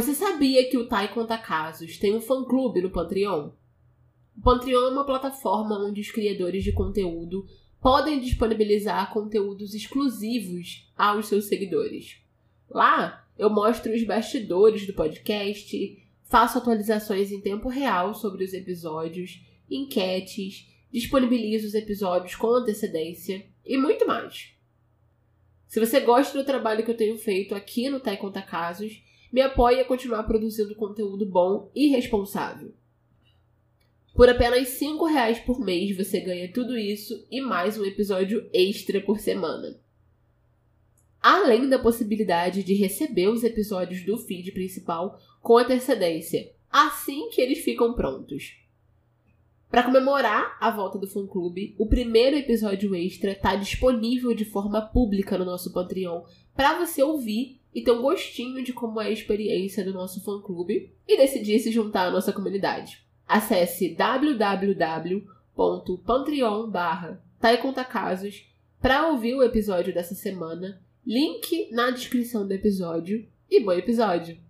Você sabia que o Tai Conta Casos tem um fã-clube no Patreon? O Patreon é uma plataforma onde os criadores de conteúdo podem disponibilizar conteúdos exclusivos aos seus seguidores. Lá, eu mostro os bastidores do podcast, faço atualizações em tempo real sobre os episódios, enquetes, disponibilizo os episódios com antecedência e muito mais. Se você gosta do trabalho que eu tenho feito aqui no Tai Conta Casos, me apoie a continuar produzindo conteúdo bom e responsável. Por apenas R$ reais por mês você ganha tudo isso e mais um episódio extra por semana. Além da possibilidade de receber os episódios do feed principal com antecedência, assim que eles ficam prontos. Para comemorar a volta do fã clube, o primeiro episódio extra está disponível de forma pública no nosso Patreon para você ouvir e ter um gostinho de como é a experiência do nosso fã-clube e decidir se juntar à nossa comunidade. Acesse www.patreon barra para ouvir o episódio dessa semana, link na descrição do episódio e bom episódio!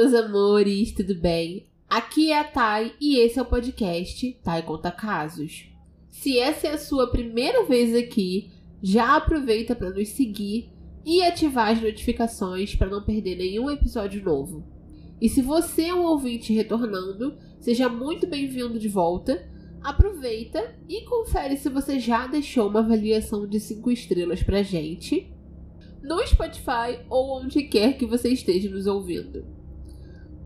Meus amores, tudo bem? Aqui é a Thay e esse é o podcast Thay Conta Casos. Se essa é a sua primeira vez aqui, já aproveita para nos seguir e ativar as notificações para não perder nenhum episódio novo. E se você é um ouvinte retornando, seja muito bem-vindo de volta. Aproveita e confere se você já deixou uma avaliação de 5 estrelas pra gente no Spotify ou onde quer que você esteja nos ouvindo.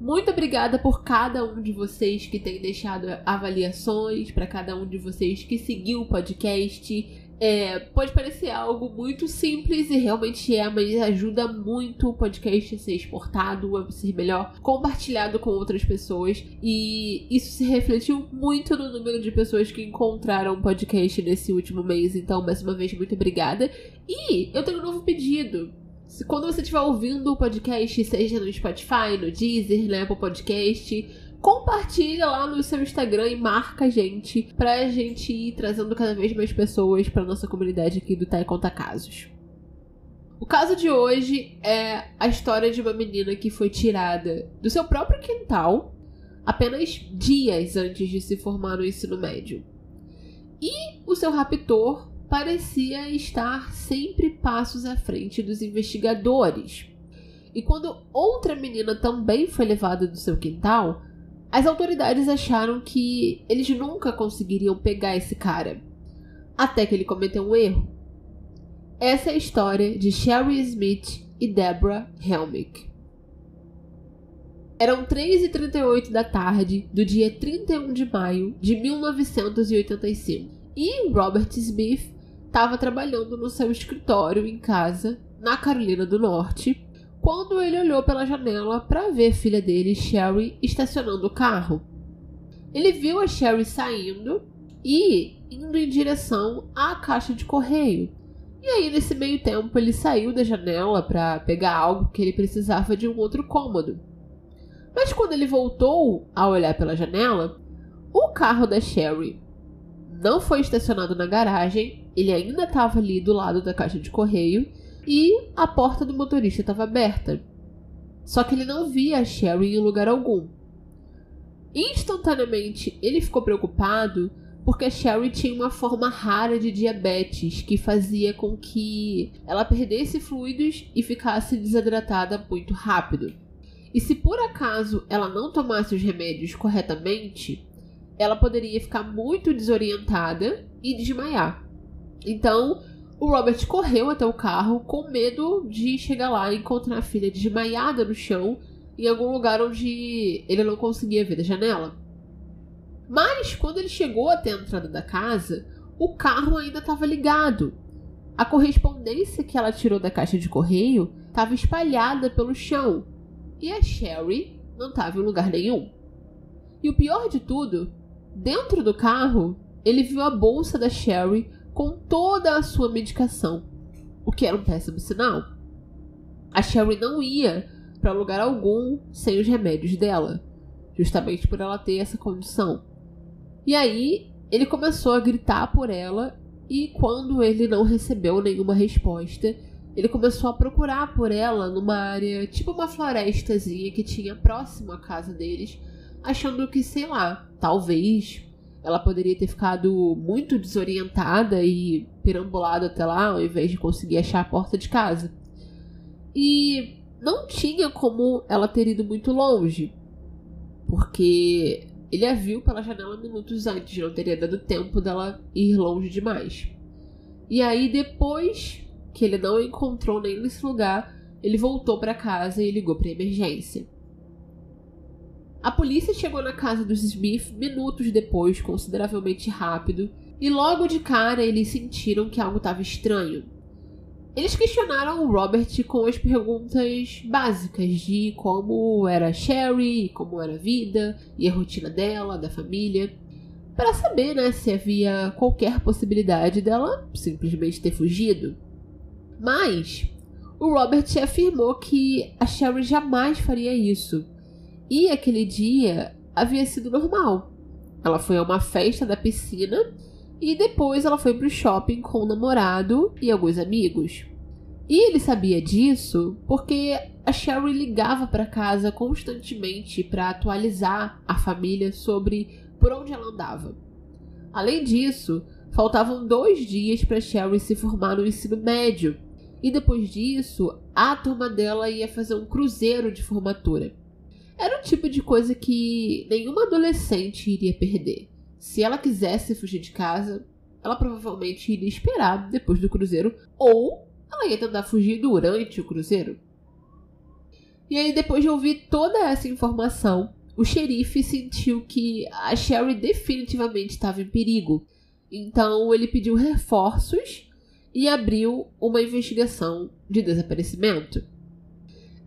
Muito obrigada por cada um de vocês que tem deixado avaliações, para cada um de vocês que seguiu o podcast. É, pode parecer algo muito simples e realmente é, mas ajuda muito o podcast a ser exportado, a ser melhor compartilhado com outras pessoas. E isso se refletiu muito no número de pessoas que encontraram o podcast nesse último mês. Então, mais uma vez, muito obrigada. E eu tenho um novo pedido. Se, quando você estiver ouvindo o podcast, seja no Spotify, no Deezer, no Apple Podcast, compartilha lá no seu Instagram e marca a gente pra gente ir trazendo cada vez mais pessoas pra nossa comunidade aqui do Tai Conta Casos. O caso de hoje é a história de uma menina que foi tirada do seu próprio quintal apenas dias antes de se formar no ensino médio. E o seu raptor parecia estar sempre passos à frente dos investigadores. E quando outra menina também foi levada do seu quintal, as autoridades acharam que eles nunca conseguiriam pegar esse cara. Até que ele cometeu um erro. Essa é a história de Sherry Smith e Deborah Helmick. Eram 3h38 da tarde do dia 31 de maio de 1985 e Robert Smith estava trabalhando no seu escritório em casa, na Carolina do Norte, quando ele olhou pela janela para ver a filha dele, Sherry, estacionando o carro. Ele viu a Sherry saindo e indo em direção à caixa de correio. E aí, nesse meio tempo, ele saiu da janela para pegar algo que ele precisava de um outro cômodo. Mas quando ele voltou a olhar pela janela, o carro da Sherry não foi estacionado na garagem, ele ainda estava ali do lado da caixa de correio e a porta do motorista estava aberta. Só que ele não via a Sherry em lugar algum. Instantaneamente, ele ficou preocupado porque a Sherry tinha uma forma rara de diabetes que fazia com que ela perdesse fluidos e ficasse desidratada muito rápido. E se por acaso ela não tomasse os remédios corretamente, ela poderia ficar muito desorientada e desmaiar. Então, o Robert correu até o carro com medo de chegar lá e encontrar a filha desmaiada no chão em algum lugar onde ele não conseguia ver da janela. Mas quando ele chegou até a entrada da casa, o carro ainda estava ligado. A correspondência que ela tirou da caixa de correio estava espalhada pelo chão e a Sherry não estava em lugar nenhum. E o pior de tudo Dentro do carro, ele viu a bolsa da Sherry com toda a sua medicação, o que era um péssimo sinal. A Sherry não ia para lugar algum sem os remédios dela. justamente por ela ter essa condição. E aí ele começou a gritar por ela e quando ele não recebeu nenhuma resposta, ele começou a procurar por ela numa área, tipo uma florestazinha que tinha próximo à casa deles, achando que, sei lá, talvez ela poderia ter ficado muito desorientada e perambulado até lá ao invés de conseguir achar a porta de casa. E não tinha como ela ter ido muito longe, porque ele a viu pela janela minutos antes, não teria dado tempo dela ir longe demais. E aí, depois que ele não encontrou nem nesse lugar, ele voltou para casa e ligou para emergência. A polícia chegou na casa dos Smith minutos depois, consideravelmente rápido, e logo de cara eles sentiram que algo estava estranho. Eles questionaram o Robert com as perguntas básicas de como era Sherry, como era a vida e a rotina dela, da família, para saber né, se havia qualquer possibilidade dela simplesmente ter fugido. Mas o Robert afirmou que a Sherry jamais faria isso. E aquele dia havia sido normal. Ela foi a uma festa da piscina e depois ela foi para o shopping com o namorado e alguns amigos. E ele sabia disso porque a Sherry ligava para casa constantemente para atualizar a família sobre por onde ela andava. Além disso, faltavam dois dias para Sherry se formar no ensino médio e depois disso, a turma dela ia fazer um cruzeiro de formatura. Era o tipo de coisa que nenhuma adolescente iria perder. Se ela quisesse fugir de casa, ela provavelmente iria esperar depois do cruzeiro ou ela ia tentar fugir durante o cruzeiro. E aí, depois de ouvir toda essa informação, o xerife sentiu que a Sherry definitivamente estava em perigo. Então, ele pediu reforços e abriu uma investigação de desaparecimento.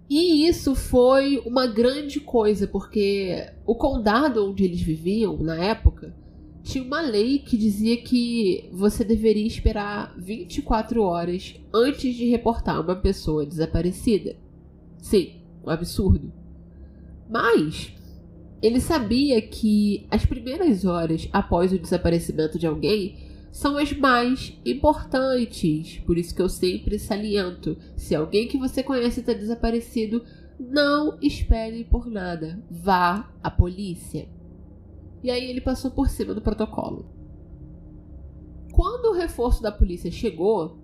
E isso foi uma grande coisa, porque o condado onde eles viviam na época tinha uma lei que dizia que você deveria esperar 24 horas antes de reportar uma pessoa desaparecida. Sim, um absurdo. Mas ele sabia que as primeiras horas após o desaparecimento de alguém são as mais importantes. Por isso que eu sempre saliento: se alguém que você conhece está desaparecido, não espere por nada. Vá à polícia. E aí ele passou por cima do protocolo. Quando o reforço da polícia chegou,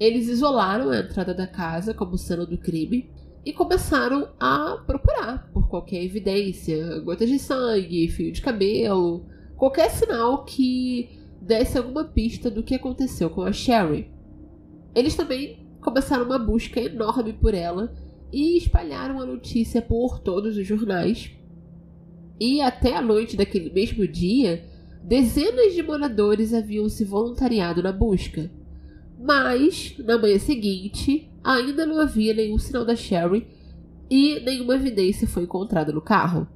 eles isolaram a entrada da casa como cena do crime e começaram a procurar por qualquer evidência, gotas de sangue, fio de cabelo, qualquer sinal que desse alguma pista do que aconteceu com a Sherry. Eles também começaram uma busca enorme por ela e espalharam a notícia por todos os jornais. E até a noite daquele mesmo dia, dezenas de moradores haviam se voluntariado na busca. Mas, na manhã seguinte, ainda não havia nenhum sinal da Sherry e nenhuma evidência foi encontrada no carro.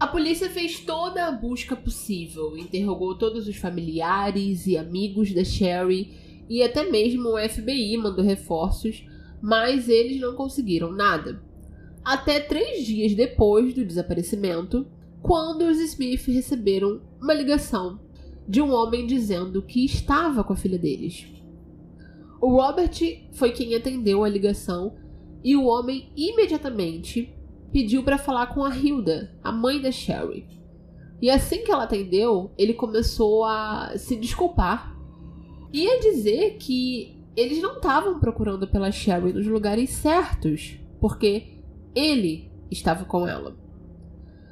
A polícia fez toda a busca possível, interrogou todos os familiares e amigos da Sherry e até mesmo o FBI mandou reforços, mas eles não conseguiram nada. Até três dias depois do desaparecimento, quando os Smith receberam uma ligação de um homem dizendo que estava com a filha deles. O Robert foi quem atendeu a ligação e o homem imediatamente pediu para falar com a Hilda, a mãe da Sherry. E assim que ela atendeu, ele começou a se desculpar e a dizer que eles não estavam procurando pela Sherry nos lugares certos, porque ele estava com ela.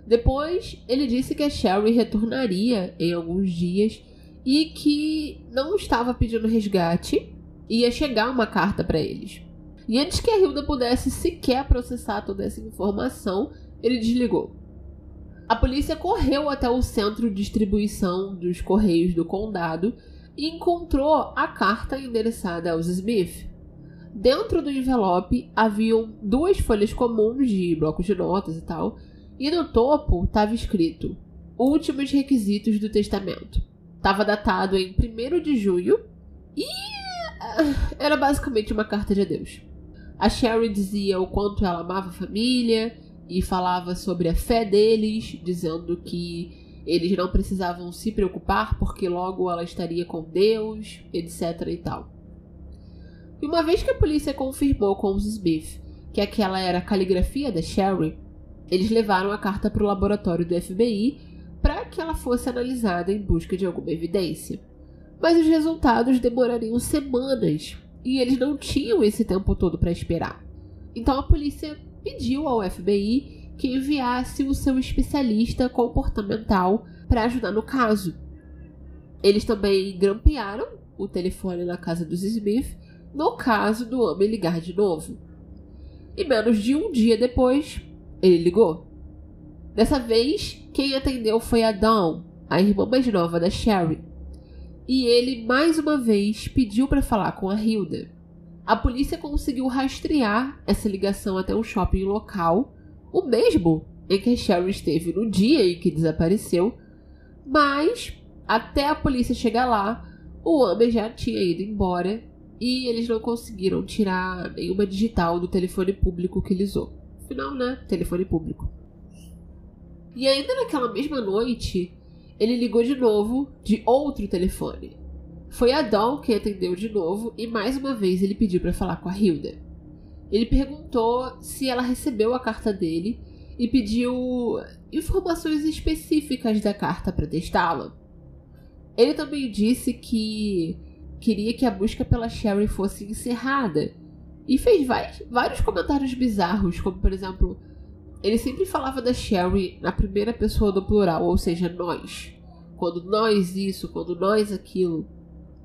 Depois, ele disse que a Sherry retornaria em alguns dias e que não estava pedindo resgate, ia chegar uma carta para eles. E antes que a Hilda pudesse sequer processar toda essa informação, ele desligou. A polícia correu até o centro de distribuição dos correios do condado e encontrou a carta endereçada aos Smith. Dentro do envelope haviam duas folhas comuns de blocos de notas e tal, e no topo estava escrito: Últimos requisitos do testamento. Estava datado em 1 de junho e ah, era basicamente uma carta de adeus. A Sherry dizia o quanto ela amava a família e falava sobre a fé deles, dizendo que eles não precisavam se preocupar porque logo ela estaria com Deus, etc e tal. E uma vez que a polícia confirmou com os Smith que aquela era a caligrafia da Sherry, eles levaram a carta para o laboratório do FBI para que ela fosse analisada em busca de alguma evidência. Mas os resultados demorariam semanas e eles não tinham esse tempo todo para esperar. Então a polícia pediu ao FBI que enviasse o seu especialista comportamental para ajudar no caso. Eles também grampearam o telefone na casa dos Smith no caso do homem ligar de novo. E menos de um dia depois, ele ligou. Dessa vez, quem atendeu foi a Dawn, a irmã mais nova da Sherry. E ele mais uma vez pediu para falar com a Hilda. A polícia conseguiu rastrear essa ligação até um shopping local, o mesmo em que Sherry esteve no dia em que desapareceu, mas até a polícia chegar lá, o homem já tinha ido embora e eles não conseguiram tirar nenhuma digital do telefone público que ele usou. Afinal, né? Telefone público. E ainda naquela mesma noite, ele ligou de novo de outro telefone. Foi a Dawn quem atendeu de novo e mais uma vez ele pediu para falar com a Hilda. Ele perguntou se ela recebeu a carta dele e pediu informações específicas da carta para testá-la. Ele também disse que queria que a busca pela Sherry fosse encerrada e fez vários comentários bizarros, como por exemplo, ele sempre falava da Sherry na primeira pessoa do plural, ou seja, nós. Quando nós isso, quando nós aquilo.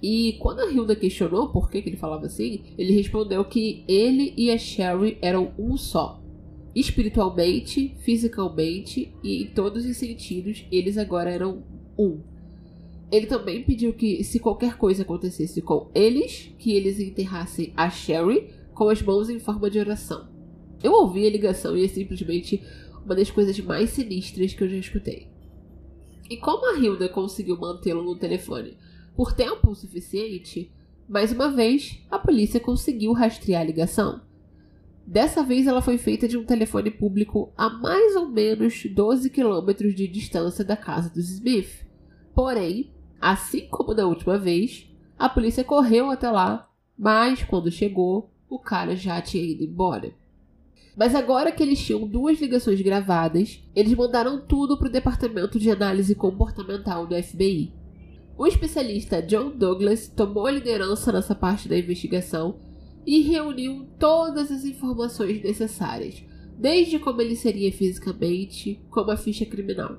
E quando a Hilda questionou por que, que ele falava assim, ele respondeu que ele e a Sherry eram um só. Espiritualmente, fisicamente e em todos os sentidos, eles agora eram um. Ele também pediu que, se qualquer coisa acontecesse com eles, que eles enterrassem a Sherry com as mãos em forma de oração. Eu ouvi a ligação e é simplesmente uma das coisas mais sinistras que eu já escutei. E como a Hilda conseguiu mantê-lo no telefone por tempo suficiente, mais uma vez, a polícia conseguiu rastrear a ligação. Dessa vez, ela foi feita de um telefone público a mais ou menos 12 quilômetros de distância da casa dos Smith. Porém, assim como da última vez, a polícia correu até lá, mas quando chegou, o cara já tinha ido embora. Mas agora que eles tinham duas ligações gravadas, eles mandaram tudo para o departamento de análise comportamental do FBI. O especialista John Douglas tomou a liderança nessa parte da investigação e reuniu todas as informações necessárias, desde como ele seria fisicamente, como a ficha criminal.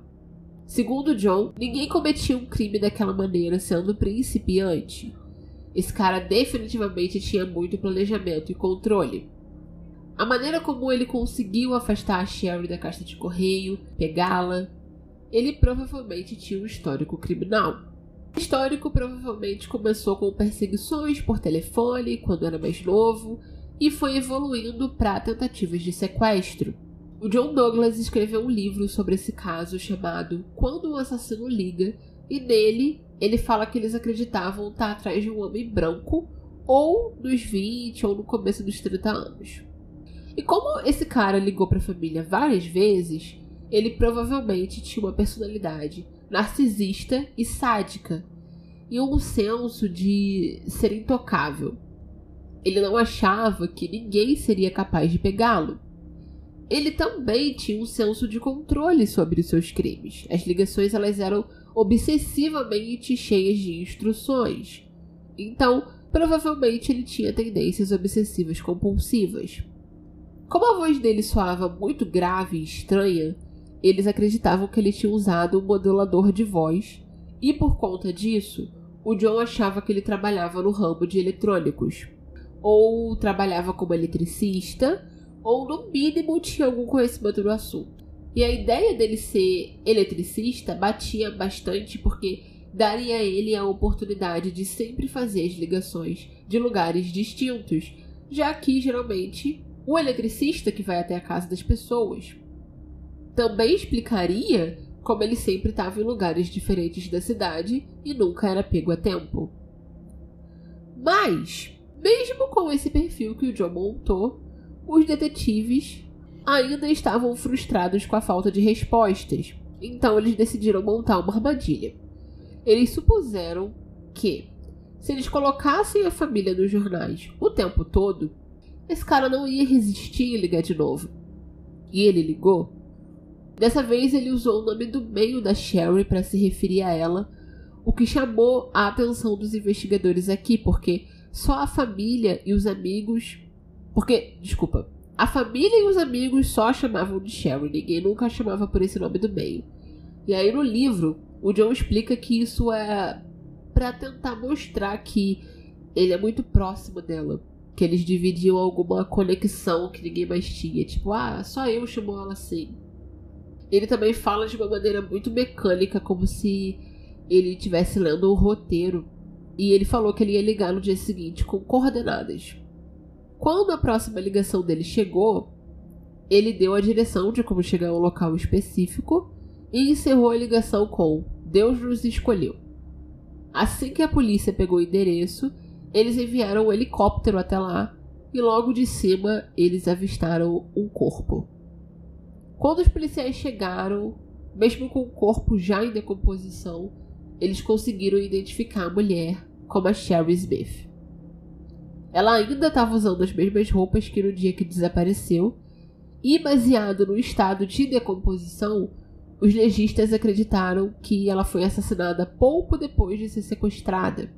Segundo John, ninguém cometia um crime daquela maneira sendo principiante. Esse cara definitivamente tinha muito planejamento e controle. A maneira como ele conseguiu afastar a Sherry da caixa de correio, pegá-la, ele provavelmente tinha um histórico criminal. O histórico provavelmente começou com perseguições por telefone quando era mais novo e foi evoluindo para tentativas de sequestro. O John Douglas escreveu um livro sobre esse caso chamado Quando o Assassino Liga, e nele ele fala que eles acreditavam estar atrás de um homem branco, ou nos 20 ou no começo dos 30 anos. E como esse cara ligou para a família várias vezes, ele provavelmente tinha uma personalidade narcisista e sádica, e um senso de ser intocável. Ele não achava que ninguém seria capaz de pegá-lo. Ele também tinha um senso de controle sobre os seus crimes. As ligações elas eram obsessivamente cheias de instruções. Então, provavelmente ele tinha tendências obsessivas compulsivas. Como a voz dele soava muito grave e estranha, eles acreditavam que ele tinha usado um modulador de voz, e por conta disso, o John achava que ele trabalhava no ramo de eletrônicos, ou trabalhava como eletricista, ou no mínimo tinha algum conhecimento do assunto. E a ideia dele ser eletricista batia bastante porque daria a ele a oportunidade de sempre fazer as ligações de lugares distintos, já que geralmente o eletricista que vai até a casa das pessoas também explicaria como ele sempre estava em lugares diferentes da cidade e nunca era pego a tempo. Mas, mesmo com esse perfil que o John montou, os detetives ainda estavam frustrados com a falta de respostas, então eles decidiram montar uma armadilha. Eles supuseram que, se eles colocassem a família nos jornais o tempo todo, esse cara não ia resistir e ligar de novo. E ele ligou. Dessa vez ele usou o nome do meio da Sherry para se referir a ela, o que chamou a atenção dos investigadores aqui, porque só a família e os amigos. Porque, desculpa, a família e os amigos só chamavam de Sherry, ninguém nunca chamava por esse nome do meio. E aí no livro, o John explica que isso é para tentar mostrar que ele é muito próximo dela, que eles dividiam alguma conexão que ninguém mais tinha, tipo, ah, só eu chamo ela assim. Ele também fala de uma maneira muito mecânica, como se ele estivesse lendo o roteiro. E ele falou que ele ia ligar no dia seguinte com coordenadas. Quando a próxima ligação dele chegou, ele deu a direção de como chegar a um local específico e encerrou a ligação com Deus nos escolheu. Assim que a polícia pegou o endereço, eles enviaram um helicóptero até lá e logo de cima eles avistaram um corpo. Quando os policiais chegaram, mesmo com o corpo já em decomposição, eles conseguiram identificar a mulher como a Sherry Smith. Ela ainda estava usando as mesmas roupas que no dia que desapareceu, e baseado no estado de decomposição, os legistas acreditaram que ela foi assassinada pouco depois de ser sequestrada.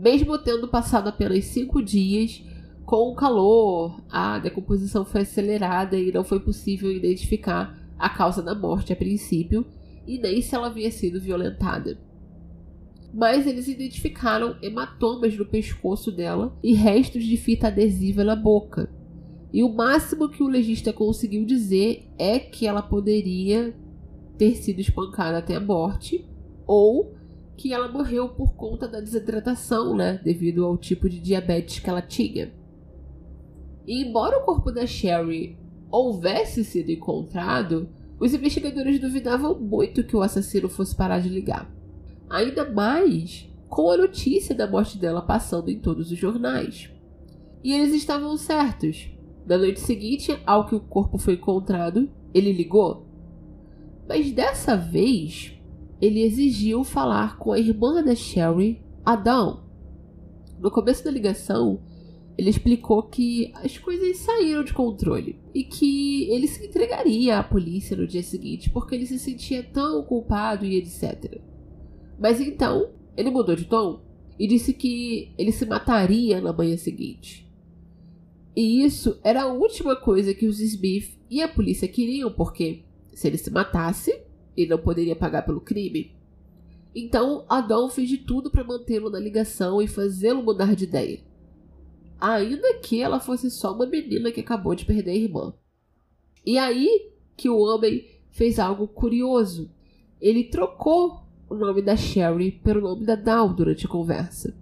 Mesmo tendo passado apenas cinco dias, com o calor, a decomposição foi acelerada e não foi possível identificar a causa da morte a princípio, e nem se ela havia sido violentada mas eles identificaram hematomas no pescoço dela e restos de fita adesiva na boca. E o máximo que o legista conseguiu dizer é que ela poderia ter sido espancada até a morte ou que ela morreu por conta da desidratação, né, devido ao tipo de diabetes que ela tinha. E embora o corpo da Sherry houvesse sido encontrado, os investigadores duvidavam muito que o assassino fosse parar de ligar. Ainda mais com a notícia da morte dela passando em todos os jornais. E eles estavam certos. Na noite seguinte ao que o corpo foi encontrado, ele ligou. Mas dessa vez, ele exigiu falar com a irmã da Sherry, Adão. No começo da ligação, ele explicou que as coisas saíram de controle e que ele se entregaria à polícia no dia seguinte porque ele se sentia tão culpado e etc. Mas então, ele mudou de tom e disse que ele se mataria na manhã seguinte. E isso era a última coisa que os Smith e a polícia queriam, porque se ele se matasse, ele não poderia pagar pelo crime. Então, Adão fez de tudo para mantê-lo na ligação e fazê-lo mudar de ideia. Ainda que ela fosse só uma menina que acabou de perder a irmã. E aí que o homem fez algo curioso. Ele trocou o nome da Sherry pelo nome da Dal durante a conversa.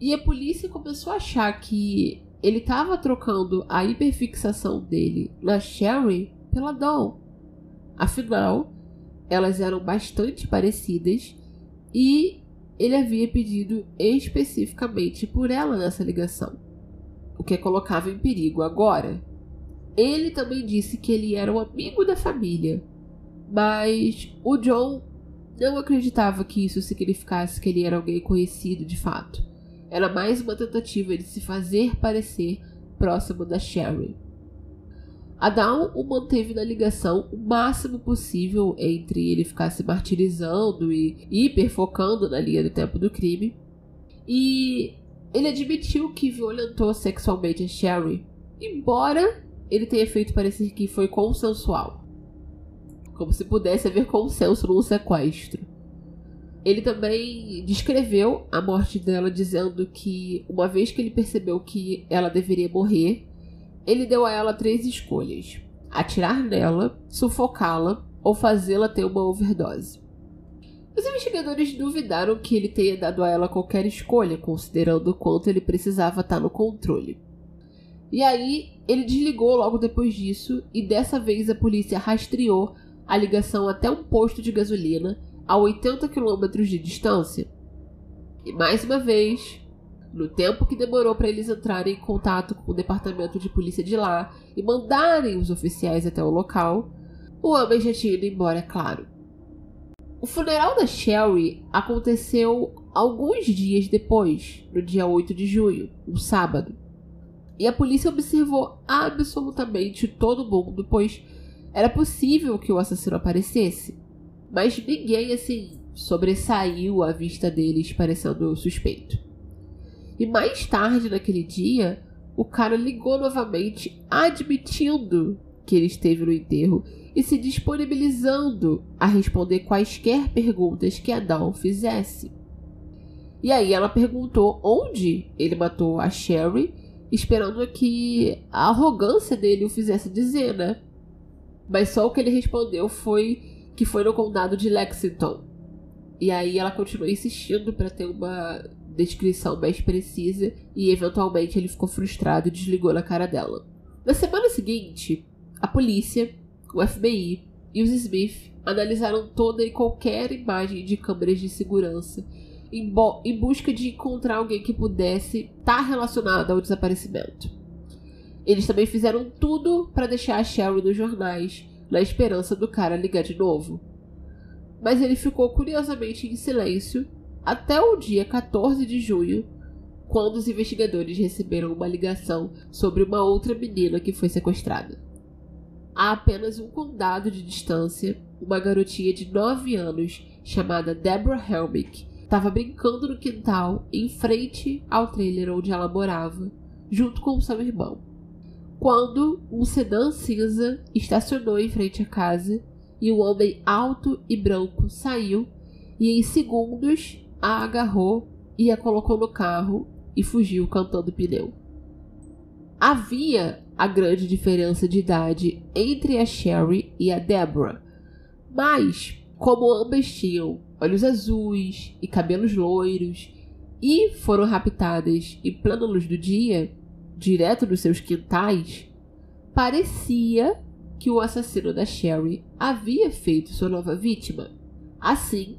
E a polícia começou a achar que ele estava trocando a hiperfixação dele na Sherry pela Dal. Afinal, elas eram bastante parecidas e ele havia pedido especificamente por ela nessa ligação, o que a colocava em perigo agora. Ele também disse que ele era um amigo da família, mas o John não acreditava que isso significasse que ele era alguém conhecido de fato. Era mais uma tentativa de se fazer parecer próximo da Sherry. Adão o manteve na ligação o máximo possível entre ele ficar se martirizando e hiperfocando na linha do tempo do crime. E ele admitiu que violentou sexualmente a Sherry, embora ele tenha feito parecer que foi consensual como se pudesse haver consenso num sequestro. Ele também descreveu a morte dela dizendo que, uma vez que ele percebeu que ela deveria morrer, ele deu a ela três escolhas: atirar nela, sufocá-la ou fazê-la ter uma overdose. Os investigadores duvidaram que ele tenha dado a ela qualquer escolha, considerando o quanto ele precisava estar no controle. E aí, ele desligou logo depois disso, e dessa vez a polícia rastreou a ligação até um posto de gasolina a 80 quilômetros de distância. E mais uma vez, No tempo que demorou para eles entrarem em contato com o departamento de polícia de lá e mandarem os oficiais até o local, o homem já tinha ido embora, é claro. O funeral da Sherry aconteceu alguns dias depois, no dia 8 de junho, um sábado. E a polícia observou absolutamente todo mundo, pois era possível que o assassino aparecesse. Mas ninguém, assim, sobressaiu à vista deles parecendo suspeito. E mais tarde naquele dia, o cara ligou novamente, admitindo que ele esteve no enterro e se disponibilizando a responder quaisquer perguntas que a Dawn fizesse. E aí ela perguntou onde ele matou a Sherry, esperando que a arrogância dele o fizesse dizer, né? Mas só o que ele respondeu foi que foi no condado de Lexington. E aí ela continuou insistindo para ter uma descrição mais precisa e eventualmente ele ficou frustrado e desligou na cara dela. Na semana seguinte, a polícia, o FBI e os Smith analisaram toda e qualquer imagem de câmeras de segurança em, em busca de encontrar alguém que pudesse estar tá relacionado ao desaparecimento. Eles também fizeram tudo para deixar a Sherry nos jornais, na esperança do cara ligar de novo. Mas ele ficou curiosamente em silêncio até o dia 14 de junho, quando os investigadores receberam uma ligação sobre uma outra menina que foi sequestrada. A apenas um condado de distância, uma garotinha de 9 anos chamada Deborah Helmick estava brincando no quintal em frente ao trailer onde ela morava, junto com seu irmão. Quando um sedã cinza estacionou em frente à casa e um homem alto e branco saiu e em segundos a agarrou e a colocou no carro e fugiu cantando pneu. Havia a grande diferença de idade entre a Sherry e a Deborah, mas como ambas tinham olhos azuis e cabelos loiros, e foram raptadas em plena luz do dia, direto dos seus quintais, parecia que o assassino da Sherry havia feito sua nova vítima. Assim,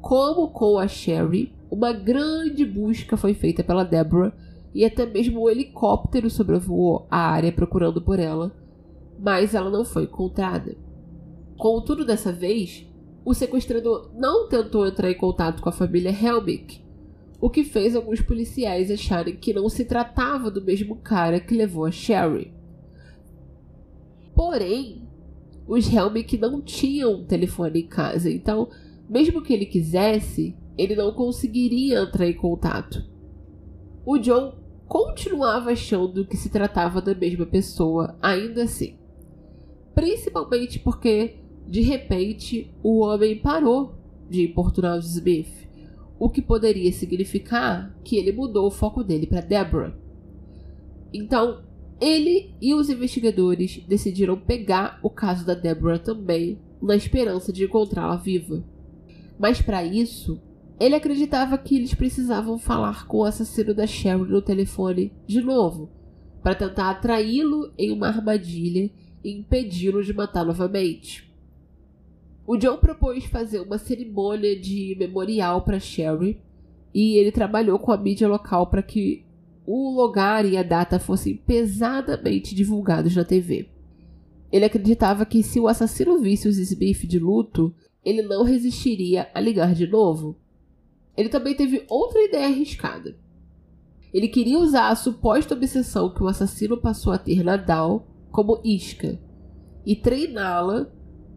como com a Sherry, uma grande busca foi feita pela Deborah e até mesmo um helicóptero sobrevoou a área procurando por ela, mas ela não foi encontrada. Contudo, dessa vez, o sequestrador não tentou entrar em contato com a família Helmick, o que fez alguns policiais acharem que não se tratava do mesmo cara que levou a Sherry. Porém, os Helmick não tinham um telefone em casa, então, mesmo que ele quisesse, ele não conseguiria entrar em contato. O John continuava achando que se tratava da mesma pessoa, ainda assim. Principalmente porque de repente, o homem parou de importunar os Smith, o que poderia significar que ele mudou o foco dele para Deborah. Então, ele e os investigadores decidiram pegar o caso da Deborah também, na esperança de encontrá-la viva. Mas para isso, ele acreditava que eles precisavam falar com o assassino da Sharon no telefone de novo, para tentar atraí-lo em uma armadilha e impedi-lo de matar novamente. O John propôs fazer uma cerimônia de memorial para Sherry e ele trabalhou com a mídia local para que o lugar e a data fossem pesadamente divulgados na TV. Ele acreditava que se o assassino visse os Smith de luto, ele não resistiria a ligar de novo. Ele também teve outra ideia arriscada. Ele queria usar a suposta obsessão que o assassino passou a ter na Dal como isca e treiná-la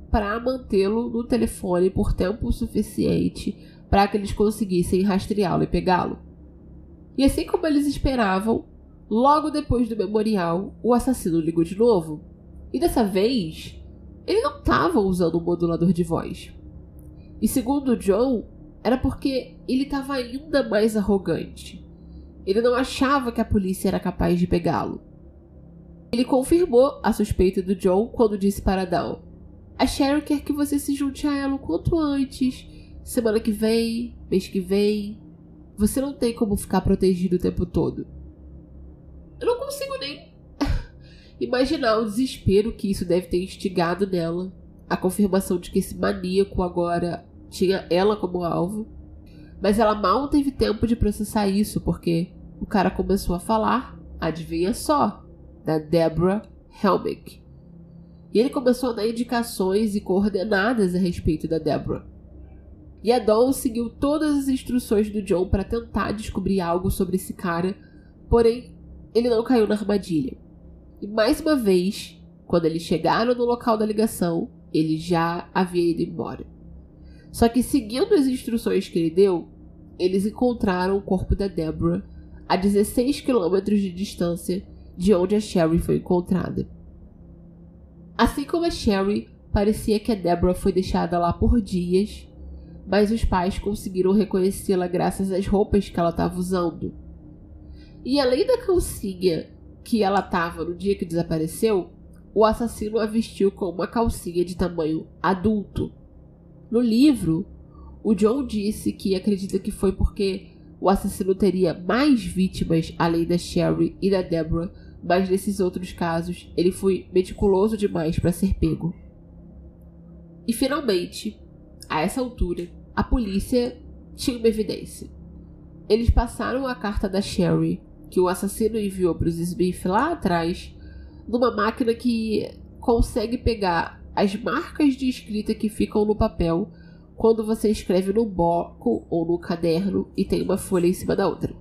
para mantê-lo no telefone por tempo suficiente para que eles conseguissem rastreá-lo e pegá-lo. E assim como eles esperavam, logo depois do memorial, o assassino ligou de novo. E dessa vez, ele não estava usando um modulador de voz. E segundo John, era porque ele estava ainda mais arrogante. Ele não achava que a polícia era capaz de pegá-lo. Ele confirmou a suspeita do John quando disse para Down: a Cheryl quer que você se junte a ela o quanto antes. Semana que vem, mês que vem. Você não tem como ficar protegido o tempo todo. Eu não consigo nem imaginar o desespero que isso deve ter instigado nela. A confirmação de que esse maníaco agora tinha ela como alvo. Mas ela mal teve tempo de processar isso, porque o cara começou a falar, adivinha só, da Deborah Helmick. E ele começou a dar indicações e coordenadas a respeito da Deborah. E a Dawn seguiu todas as instruções do John para tentar descobrir algo sobre esse cara, porém ele não caiu na armadilha. E mais uma vez, quando eles chegaram no local da ligação, ele já havia ido embora. Só que seguindo as instruções que ele deu, eles encontraram o corpo da Deborah a 16 quilômetros de distância de onde a Sherry foi encontrada. Assim como a Sherry, parecia que a Deborah foi deixada lá por dias, mas os pais conseguiram reconhecê-la graças às roupas que ela estava usando. E além da calcinha que ela estava no dia que desapareceu, o assassino a vestiu com uma calcinha de tamanho adulto. No livro, o John disse que acredita que foi porque o assassino teria mais vítimas além da Sherry e da Deborah, mas nesses outros casos ele foi meticuloso demais para ser pego. E finalmente, a essa altura, a polícia tinha uma evidência. Eles passaram a carta da Sherry que o assassino enviou para os Smith lá atrás numa máquina que consegue pegar as marcas de escrita que ficam no papel quando você escreve no bloco ou no caderno e tem uma folha em cima da outra.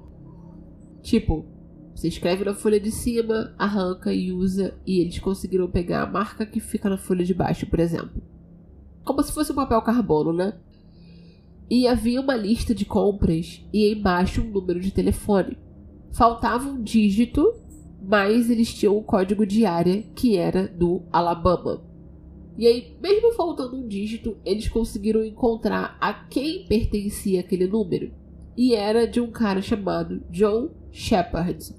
Tipo, você escreve na folha de cima, arranca e usa, e eles conseguiram pegar a marca que fica na folha de baixo, por exemplo. Como se fosse um papel carbono, né? E havia uma lista de compras e embaixo um número de telefone. Faltava um dígito mas eles tinham um código de área que era do Alabama. E aí, mesmo faltando um dígito, eles conseguiram encontrar a quem pertencia aquele número. E era de um cara chamado John Shepard.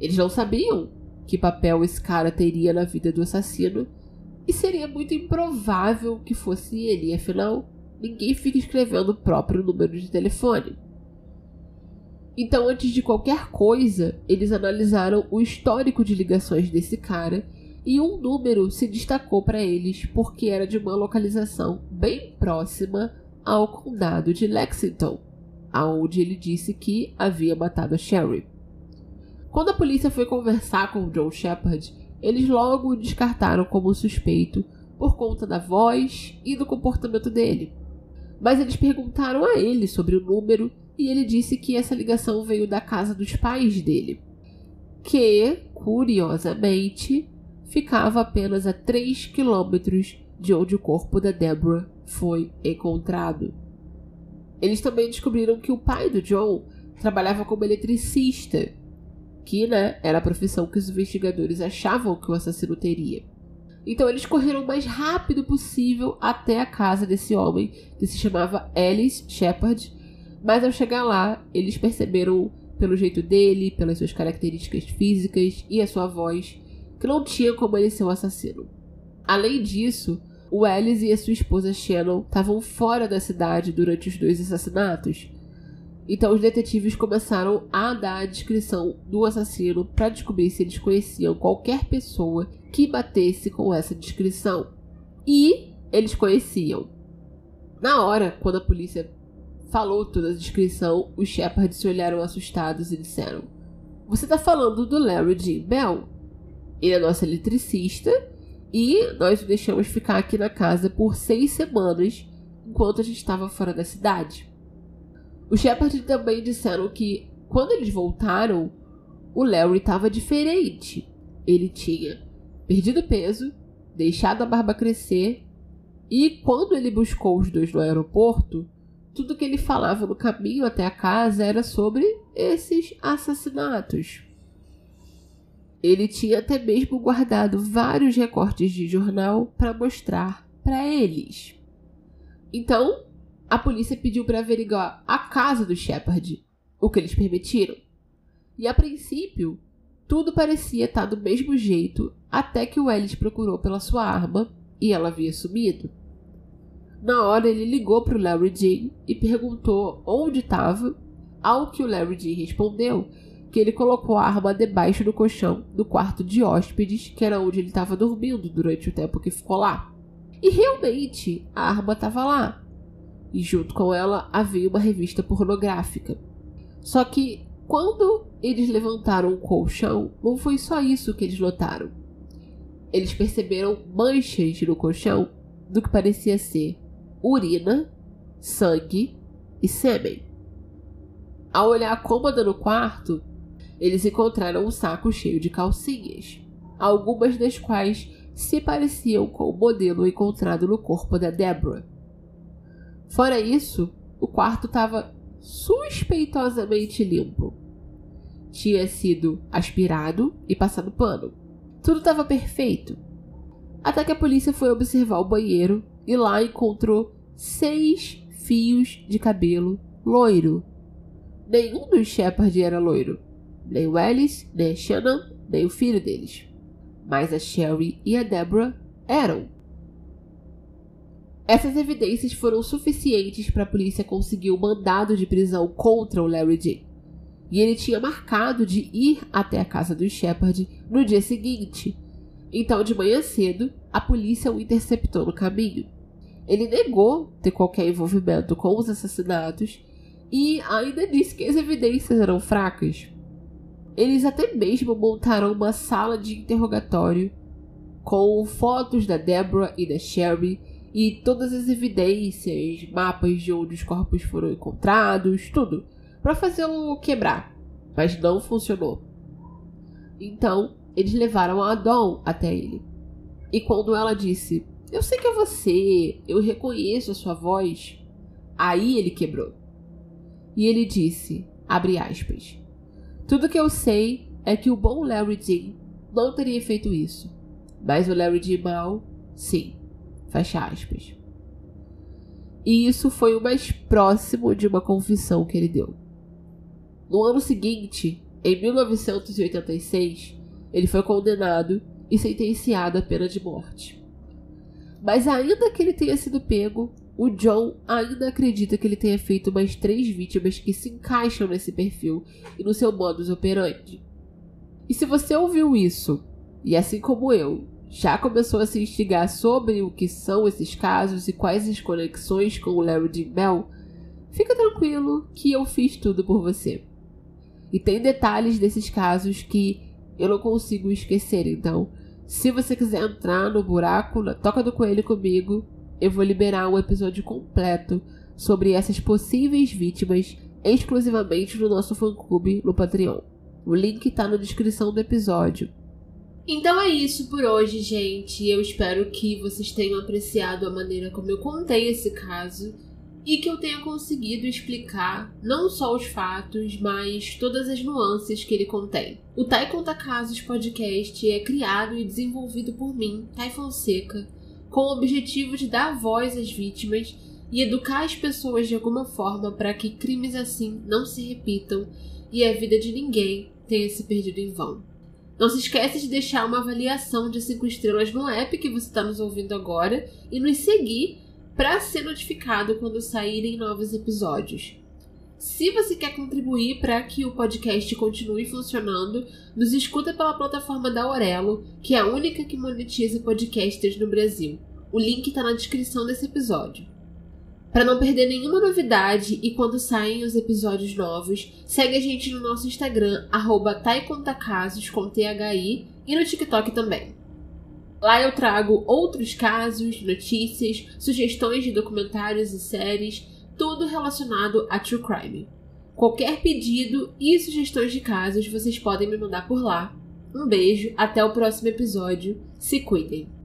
Eles não sabiam que papel esse cara teria na vida do assassino, e seria muito improvável que fosse ele, afinal, ninguém fica escrevendo o próprio número de telefone. Então, antes de qualquer coisa, eles analisaram o histórico de ligações desse cara e um número se destacou para eles porque era de uma localização bem próxima ao condado de Lexington, aonde ele disse que havia matado a Sherry. Quando a polícia foi conversar com John Shepard, eles logo o descartaram como suspeito por conta da voz e do comportamento dele. Mas eles perguntaram a ele sobre o número e ele disse que essa ligação veio da casa dos pais dele, que, curiosamente, ficava apenas a 3 quilômetros de onde o corpo da Deborah foi encontrado. Eles também descobriram que o pai do John trabalhava como eletricista, que né, era a profissão que os investigadores achavam que o assassino teria. Então eles correram o mais rápido possível até a casa desse homem, que se chamava Ellis Shepard, mas ao chegar lá, eles perceberam, pelo jeito dele, pelas suas características físicas e a sua voz, que não tinha como ele ser o assassino. Além disso, o Ellis e a sua esposa Shannon estavam fora da cidade durante os dois assassinatos. Então os detetives começaram a dar a descrição do assassino para descobrir se eles conheciam qualquer pessoa que batesse com essa descrição. E eles conheciam. Na hora, quando a polícia falou toda a descrição, os Shepard se olharam assustados e disseram: Você tá falando do Larry Jean Bell? Ele é nosso eletricista e nós o deixamos ficar aqui na casa por seis semanas enquanto a gente estava fora da cidade. Os Shepard também disseram que quando eles voltaram, o Larry estava diferente. Ele tinha perdido peso, deixado a barba crescer e quando ele buscou os dois no aeroporto, tudo que ele falava no caminho até a casa era sobre esses assassinatos. Ele tinha até mesmo guardado vários recortes de jornal para mostrar para eles. Então, a polícia pediu para averiguar a casa do Shepard, o que eles permitiram. E a princípio, tudo parecia estar do mesmo jeito até que o Ellis procurou pela sua arma e ela havia sumido. Na hora ele ligou para o Larry Jean e perguntou onde estava, ao que o Larry Jean respondeu que ele colocou a arma debaixo do colchão do quarto de hóspedes, que era onde ele estava dormindo durante o tempo que ficou lá. E realmente a arma estava lá. e junto com ela havia uma revista pornográfica. Só que quando eles levantaram o colchão, não foi só isso que eles notaram. Eles perceberam manchas no colchão do que parecia ser urina, sangue e sêmen. Ao olhar a cômoda no quarto, eles encontraram um saco cheio de calcinhas, algumas das quais se pareciam com o modelo encontrado no corpo da Deborah. Fora isso, o quarto estava suspeitosamente limpo. Tinha sido aspirado e passado pano. Tudo estava perfeito. Até que a polícia foi observar o banheiro e lá encontrou seis fios de cabelo loiro. Nenhum dos Shepard era loiro. Nem o Alice, nem a Shannon, nem o filho deles. Mas a Sherry e a Deborah eram. Essas evidências foram suficientes para a polícia conseguir o mandado de prisão contra o Larry J. E ele tinha marcado de ir até a casa do Shepard no dia seguinte. Então, de manhã cedo, a polícia o interceptou no caminho. Ele negou ter qualquer envolvimento com os assassinatos e ainda disse que as evidências eram fracas. Eles até mesmo montaram uma sala de interrogatório com fotos da Deborah e da Sherry e todas as evidências, mapas de onde os corpos foram encontrados, tudo, para fazê-lo quebrar. Mas não funcionou. Então, eles levaram a Dawn até ele. E quando ela disse: Eu sei que é você, eu reconheço a sua voz, aí ele quebrou. E ele disse: Abre aspas. Tudo que eu sei é que o bom Larry Dean não teria feito isso. Mas o Larry Dean mal, sim. Fecha aspas. E isso foi o mais próximo de uma confissão que ele deu. No ano seguinte, em 1986, ele foi condenado e sentenciado à pena de morte. Mas ainda que ele tenha sido pego, o John ainda acredita que ele tenha feito mais três vítimas que se encaixam nesse perfil e no seu modus operandi. E se você ouviu isso, e assim como eu, já começou a se instigar sobre o que são esses casos e quais as conexões com o Larry Dean Bell, fica tranquilo que eu fiz tudo por você. E tem detalhes desses casos que eu não consigo esquecer, então, se você quiser entrar no buraco, na toca do coelho comigo, eu vou liberar um episódio completo sobre essas possíveis vítimas exclusivamente no nosso fã-clube no Patreon. O link tá na descrição do episódio. Então é isso por hoje, gente. Eu espero que vocês tenham apreciado a maneira como eu contei esse caso e que eu tenha conseguido explicar não só os fatos, mas todas as nuances que ele contém. O Tai Conta Casos podcast é criado e desenvolvido por mim, Tai Fonseca, com o objetivo de dar voz às vítimas e educar as pessoas de alguma forma para que crimes assim não se repitam e a vida de ninguém tenha se perdido em vão. Não se esqueça de deixar uma avaliação de 5 estrelas no app que você está nos ouvindo agora e nos seguir para ser notificado quando saírem novos episódios. Se você quer contribuir para que o podcast continue funcionando, nos escuta pela plataforma da Aurelo, que é a única que monetiza podcasters no Brasil. O link está na descrição desse episódio. Para não perder nenhuma novidade e quando saem os episódios novos, segue a gente no nosso Instagram, arroba com THI e no TikTok também. Lá eu trago outros casos, notícias, sugestões de documentários e séries, tudo relacionado a true crime. Qualquer pedido e sugestões de casos vocês podem me mandar por lá. Um beijo, até o próximo episódio. Se cuidem!